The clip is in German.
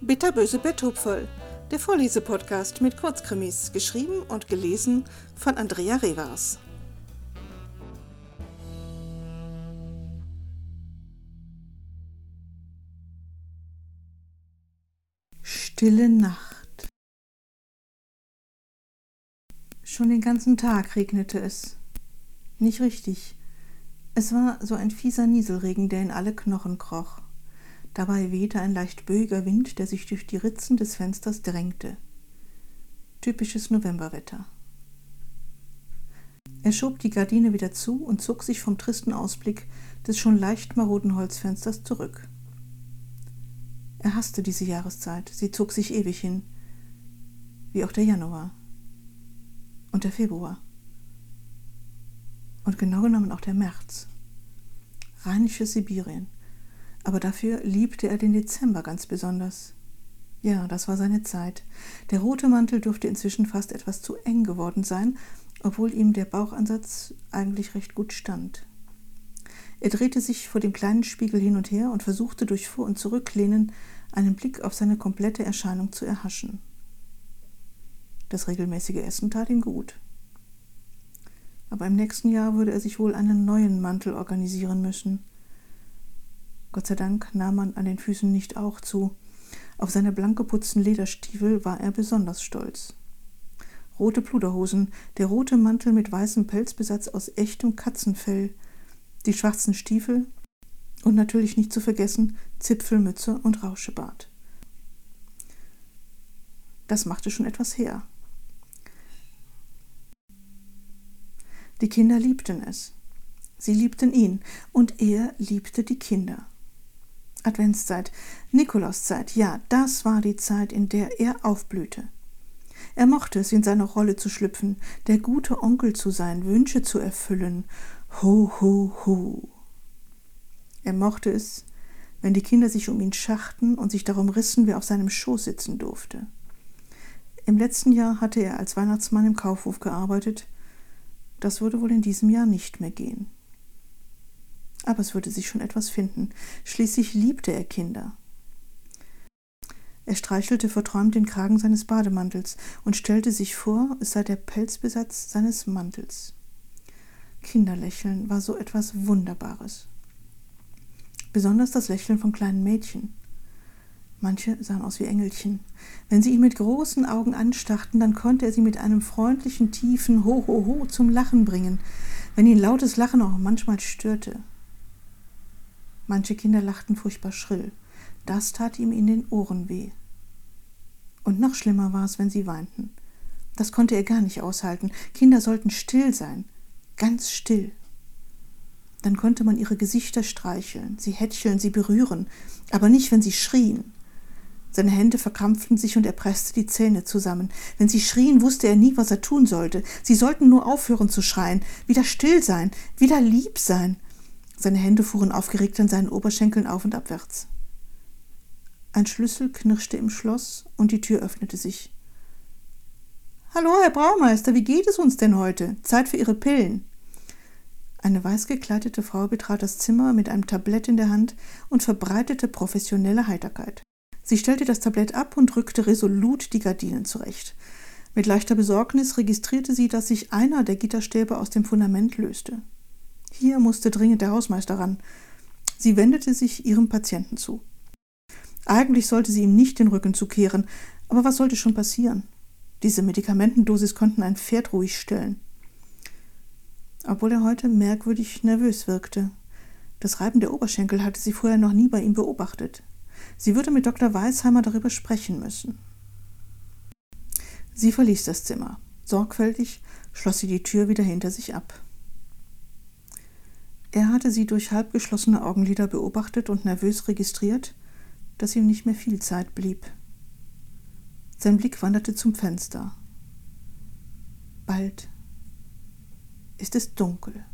Bitterböse Betthupferl, der Vorlesepodcast mit Kurzkrimis, geschrieben und gelesen von Andrea Revers. Stille Nacht. Schon den ganzen Tag regnete es. Nicht richtig. Es war so ein fieser Nieselregen, der in alle Knochen kroch. Dabei wehte ein leicht böiger Wind, der sich durch die Ritzen des Fensters drängte. Typisches Novemberwetter. Er schob die Gardine wieder zu und zog sich vom tristen Ausblick des schon leicht maroden Holzfensters zurück. Er hasste diese Jahreszeit, sie zog sich ewig hin, wie auch der Januar und der Februar und genau genommen auch der März. Rheinisches Sibirien, aber dafür liebte er den Dezember ganz besonders. Ja, das war seine Zeit. Der rote Mantel dürfte inzwischen fast etwas zu eng geworden sein, obwohl ihm der Bauchansatz eigentlich recht gut stand. Er drehte sich vor dem kleinen Spiegel hin und her und versuchte durch Vor- und Zurücklehnen einen Blick auf seine komplette Erscheinung zu erhaschen. Das regelmäßige Essen tat ihm gut. Aber im nächsten Jahr würde er sich wohl einen neuen Mantel organisieren müssen. Gott sei Dank nahm man an den Füßen nicht auch zu. Auf seine blank geputzten Lederstiefel war er besonders stolz. Rote Pluderhosen, der rote Mantel mit weißem Pelzbesatz aus echtem Katzenfell, die schwarzen Stiefel und natürlich nicht zu vergessen Zipfelmütze und Rauschebart. Das machte schon etwas her. Die Kinder liebten es. Sie liebten ihn und er liebte die Kinder. Adventszeit, Nikolauszeit, ja, das war die Zeit, in der er aufblühte. Er mochte es, in seine Rolle zu schlüpfen, der gute Onkel zu sein, Wünsche zu erfüllen. Ho, ho, ho. Er mochte es, wenn die Kinder sich um ihn schachten und sich darum rissen, wer auf seinem Schoß sitzen durfte. Im letzten Jahr hatte er als Weihnachtsmann im Kaufhof gearbeitet. Das würde wohl in diesem Jahr nicht mehr gehen. Aber es würde sich schon etwas finden. Schließlich liebte er Kinder. Er streichelte verträumt den Kragen seines Bademantels und stellte sich vor, es sei der Pelzbesatz seines Mantels. Kinderlächeln war so etwas Wunderbares besonders das Lächeln von kleinen Mädchen. Manche sahen aus wie Engelchen. Wenn sie ihn mit großen Augen anstarrten, dann konnte er sie mit einem freundlichen, tiefen Ho, ho, ho zum Lachen bringen, wenn ihn lautes Lachen auch manchmal störte. Manche Kinder lachten furchtbar schrill. Das tat ihm in den Ohren weh. Und noch schlimmer war es, wenn sie weinten. Das konnte er gar nicht aushalten. Kinder sollten still sein, ganz still. Dann konnte man ihre Gesichter streicheln, sie hätscheln, sie berühren, aber nicht, wenn sie schrien. Seine Hände verkrampften sich und er presste die Zähne zusammen. Wenn sie schrien, wusste er nie, was er tun sollte. Sie sollten nur aufhören zu schreien, wieder still sein, wieder lieb sein. Seine Hände fuhren aufgeregt an seinen Oberschenkeln auf und abwärts. Ein Schlüssel knirschte im Schloss und die Tür öffnete sich. Hallo, Herr Braumeister, wie geht es uns denn heute? Zeit für Ihre Pillen. Eine weißgekleidete Frau betrat das Zimmer mit einem Tablett in der Hand und verbreitete professionelle Heiterkeit. Sie stellte das Tablett ab und rückte resolut die Gardinen zurecht. Mit leichter Besorgnis registrierte sie, dass sich einer der Gitterstäbe aus dem Fundament löste. Hier musste dringend der Hausmeister ran. Sie wendete sich ihrem Patienten zu. Eigentlich sollte sie ihm nicht den Rücken zukehren, aber was sollte schon passieren? Diese Medikamentendosis konnten ein Pferd ruhig stellen obwohl er heute merkwürdig nervös wirkte. Das Reiben der Oberschenkel hatte sie vorher noch nie bei ihm beobachtet. Sie würde mit Dr. Weisheimer darüber sprechen müssen. Sie verließ das Zimmer. Sorgfältig schloss sie die Tür wieder hinter sich ab. Er hatte sie durch halbgeschlossene Augenlider beobachtet und nervös registriert, dass ihm nicht mehr viel Zeit blieb. Sein Blick wanderte zum Fenster. Bald ist es dunkel.